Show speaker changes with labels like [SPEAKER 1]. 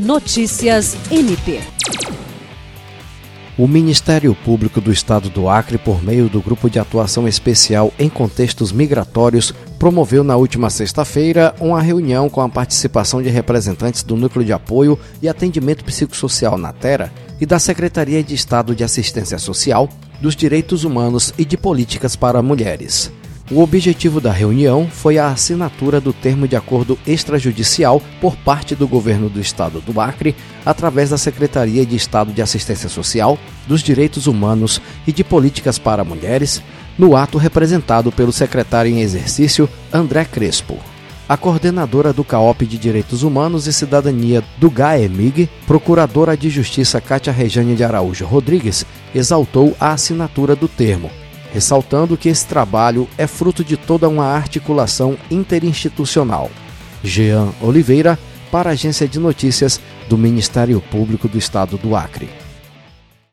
[SPEAKER 1] Notícias MP.
[SPEAKER 2] O Ministério Público do Estado do Acre, por meio do Grupo de Atuação Especial em Contextos Migratórios, promoveu na última sexta-feira uma reunião com a participação de representantes do Núcleo de Apoio e Atendimento Psicossocial na Terra e da Secretaria de Estado de Assistência Social, dos Direitos Humanos e de Políticas para Mulheres. O objetivo da reunião foi a assinatura do termo de acordo extrajudicial por parte do governo do estado do Acre, através da Secretaria de Estado de Assistência Social, dos Direitos Humanos e de Políticas para Mulheres, no ato representado pelo secretário em exercício André Crespo. A coordenadora do CAOP de Direitos Humanos e Cidadania do GAEMIG, procuradora de Justiça Cátia Rejane de Araújo Rodrigues, exaltou a assinatura do termo ressaltando que esse trabalho é fruto de toda uma articulação interinstitucional. Jean Oliveira, para a Agência de Notícias do Ministério Público do Estado do Acre.